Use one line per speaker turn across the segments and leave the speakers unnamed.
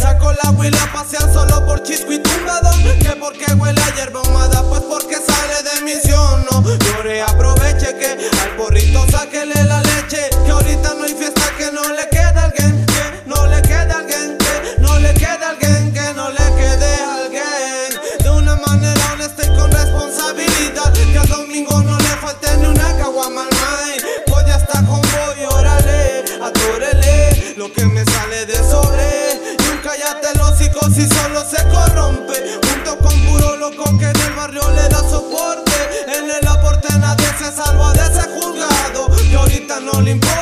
Saco la huila a pasear solo por chisco y tumbado Que porque huele a hierba hocico si solo se corrompe. Junto con puro loco que en el barrio le da soporte. En el aporte nadie se salva de ese juzgado. Que ahorita no le importe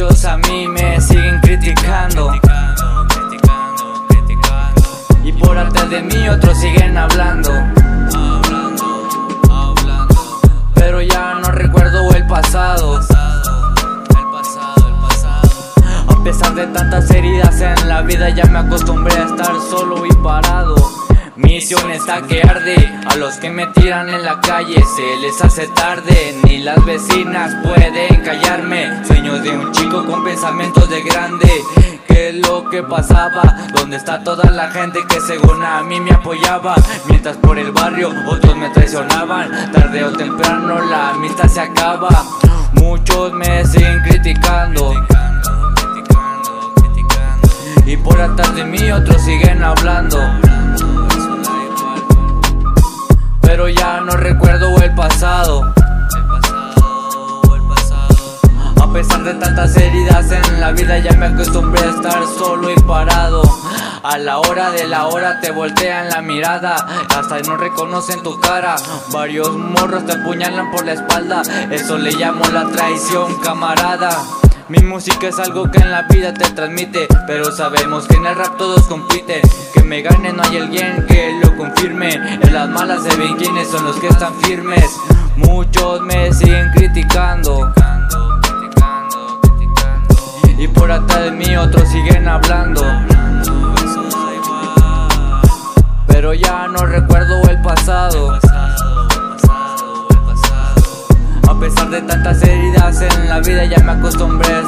Muchos a mí me siguen criticando. Y por atrás de mí otros siguen hablando. Pero ya no recuerdo el pasado. A pesar de tantas heridas en la vida ya me acostumbré a estar solo y parado Misión está que arde, a los que me tiran en la calle se les hace tarde, ni las vecinas pueden callarme. Sueños de un chico con pensamientos de grande, ¿qué es lo que pasaba? ¿Dónde está toda la gente que según a mí me apoyaba? Mientras por el barrio otros me traicionaban, tarde o temprano la amistad se acaba. Muchos me siguen criticando. Y por atrás de mí otros siguen hablando. Pesar de tantas heridas en la vida ya me acostumbré a estar solo y parado. A la hora de la hora te voltean la mirada, hasta no reconocen tu cara. Varios morros te apuñalan por la espalda, eso le llamo la traición, camarada. Mi música es algo que en la vida te transmite, pero sabemos que en el rap todos compiten. Que me gane no hay alguien que lo confirme. En las malas se ven quiénes son los que están firmes. Muchos me siguen criticando. Por atrás de mí otros siguen hablando. Pero ya no recuerdo el pasado. A pesar de tantas heridas en la vida ya me acostumbré